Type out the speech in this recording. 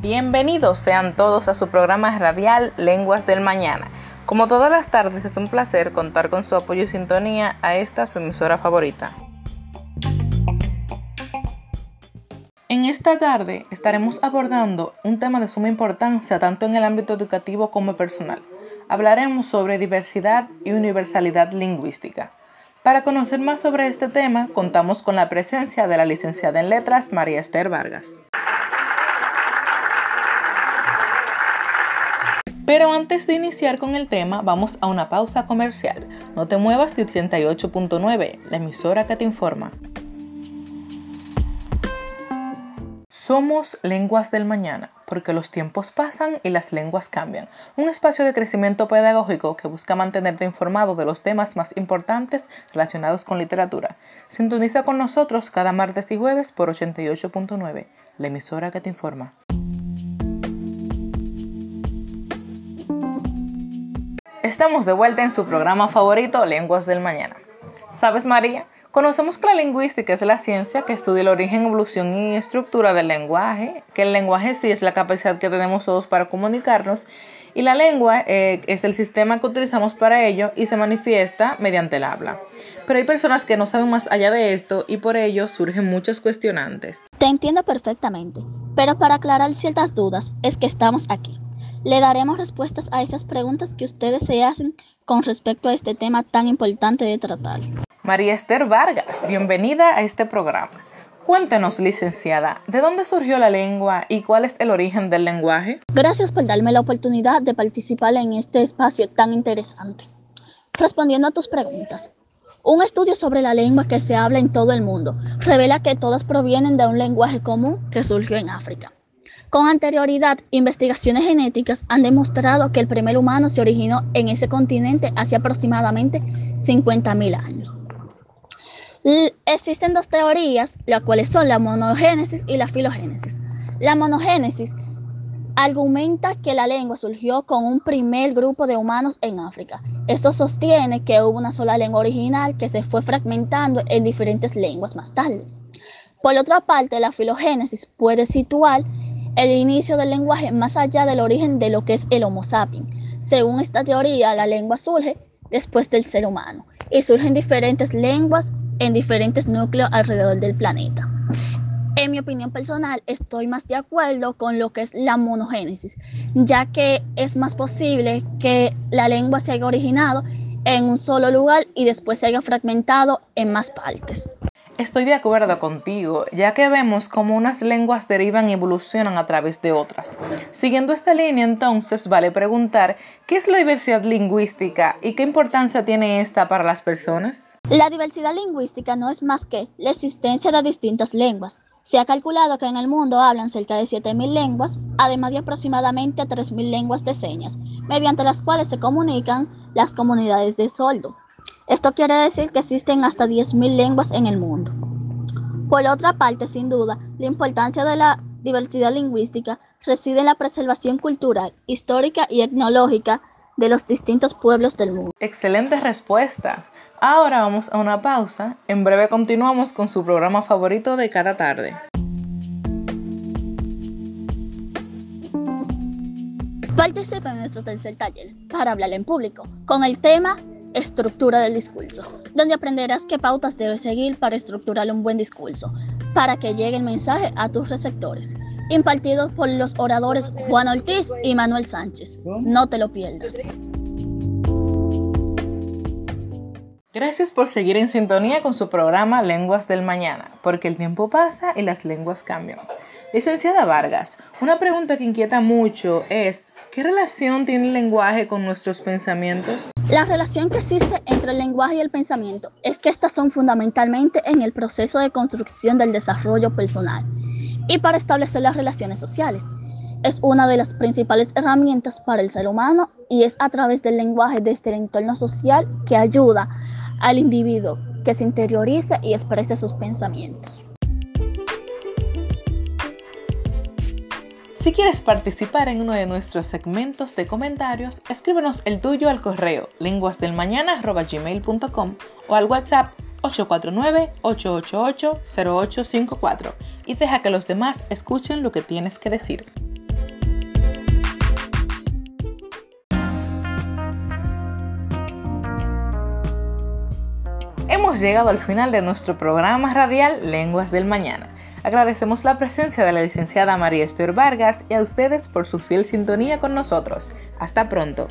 Bienvenidos sean todos a su programa radial Lenguas del Mañana. Como todas las tardes es un placer contar con su apoyo y sintonía a esta su emisora favorita. En esta tarde estaremos abordando un tema de suma importancia tanto en el ámbito educativo como personal. Hablaremos sobre diversidad y universalidad lingüística. Para conocer más sobre este tema, contamos con la presencia de la licenciada en letras María Esther Vargas. Pero antes de iniciar con el tema, vamos a una pausa comercial. No te muevas de 38.9, la emisora que te informa. Somos Lenguas del Mañana, porque los tiempos pasan y las lenguas cambian. Un espacio de crecimiento pedagógico que busca mantenerte informado de los temas más importantes relacionados con literatura. Sintoniza con nosotros cada martes y jueves por 88.9, la emisora que te informa. Estamos de vuelta en su programa favorito, Lenguas del Mañana. ¿Sabes, María? Conocemos que la lingüística es la ciencia que estudia el origen, evolución y estructura del lenguaje, que el lenguaje sí es la capacidad que tenemos todos para comunicarnos y la lengua eh, es el sistema que utilizamos para ello y se manifiesta mediante el habla. Pero hay personas que no saben más allá de esto y por ello surgen muchos cuestionantes. Te entiendo perfectamente, pero para aclarar ciertas dudas es que estamos aquí. Le daremos respuestas a esas preguntas que ustedes se hacen con respecto a este tema tan importante de tratar. María Esther Vargas, bienvenida a este programa. Cuéntenos, licenciada, ¿de dónde surgió la lengua y cuál es el origen del lenguaje? Gracias por darme la oportunidad de participar en este espacio tan interesante. Respondiendo a tus preguntas, un estudio sobre la lengua que se habla en todo el mundo revela que todas provienen de un lenguaje común que surgió en África. Con anterioridad, investigaciones genéticas han demostrado que el primer humano se originó en ese continente hace aproximadamente 50.000 años. existen dos teorías, las cuales son la monogénesis y la filogénesis. La monogénesis argumenta que la lengua surgió con un primer grupo de humanos en África. Esto sostiene que hubo una sola lengua original que se fue fragmentando en diferentes lenguas más tarde. Por otra parte, la filogénesis puede situar el inicio del lenguaje más allá del origen de lo que es el Homo sapiens. Según esta teoría, la lengua surge después del ser humano y surgen diferentes lenguas en diferentes núcleos alrededor del planeta. En mi opinión personal, estoy más de acuerdo con lo que es la monogénesis, ya que es más posible que la lengua se haya originado en un solo lugar y después se haya fragmentado en más partes. Estoy de acuerdo contigo, ya que vemos cómo unas lenguas derivan y evolucionan a través de otras. Siguiendo esta línea, entonces, vale preguntar, ¿qué es la diversidad lingüística y qué importancia tiene esta para las personas? La diversidad lingüística no es más que la existencia de distintas lenguas. Se ha calculado que en el mundo hablan cerca de 7.000 lenguas, además de aproximadamente 3.000 lenguas de señas, mediante las cuales se comunican las comunidades de soldo. Esto quiere decir que existen hasta 10.000 lenguas en el mundo. Por otra parte, sin duda, la importancia de la diversidad lingüística reside en la preservación cultural, histórica y etnológica de los distintos pueblos del mundo. Excelente respuesta. Ahora vamos a una pausa. En breve continuamos con su programa favorito de cada tarde. Participa en nuestro tercer taller para hablar en público con el tema estructura del discurso, donde aprenderás qué pautas debes seguir para estructurar un buen discurso, para que llegue el mensaje a tus receptores. Impartido por los oradores Juan Ortiz y Manuel Sánchez. No te lo pierdas. Gracias por seguir en sintonía con su programa Lenguas del Mañana, porque el tiempo pasa y las lenguas cambian. Licenciada Vargas, una pregunta que inquieta mucho es, ¿qué relación tiene el lenguaje con nuestros pensamientos? La relación que existe entre el lenguaje y el pensamiento es que estas son fundamentalmente en el proceso de construcción del desarrollo personal y para establecer las relaciones sociales. Es una de las principales herramientas para el ser humano y es a través del lenguaje desde el este entorno social que ayuda al individuo que se interiorice y exprese sus pensamientos. Si quieres participar en uno de nuestros segmentos de comentarios, escríbenos el tuyo al correo lenguasdelmañana.gmail.com o al WhatsApp 849-888-0854 y deja que los demás escuchen lo que tienes que decir. Hemos llegado al final de nuestro programa radial Lenguas del Mañana. Agradecemos la presencia de la licenciada María Esther Vargas y a ustedes por su fiel sintonía con nosotros. Hasta pronto.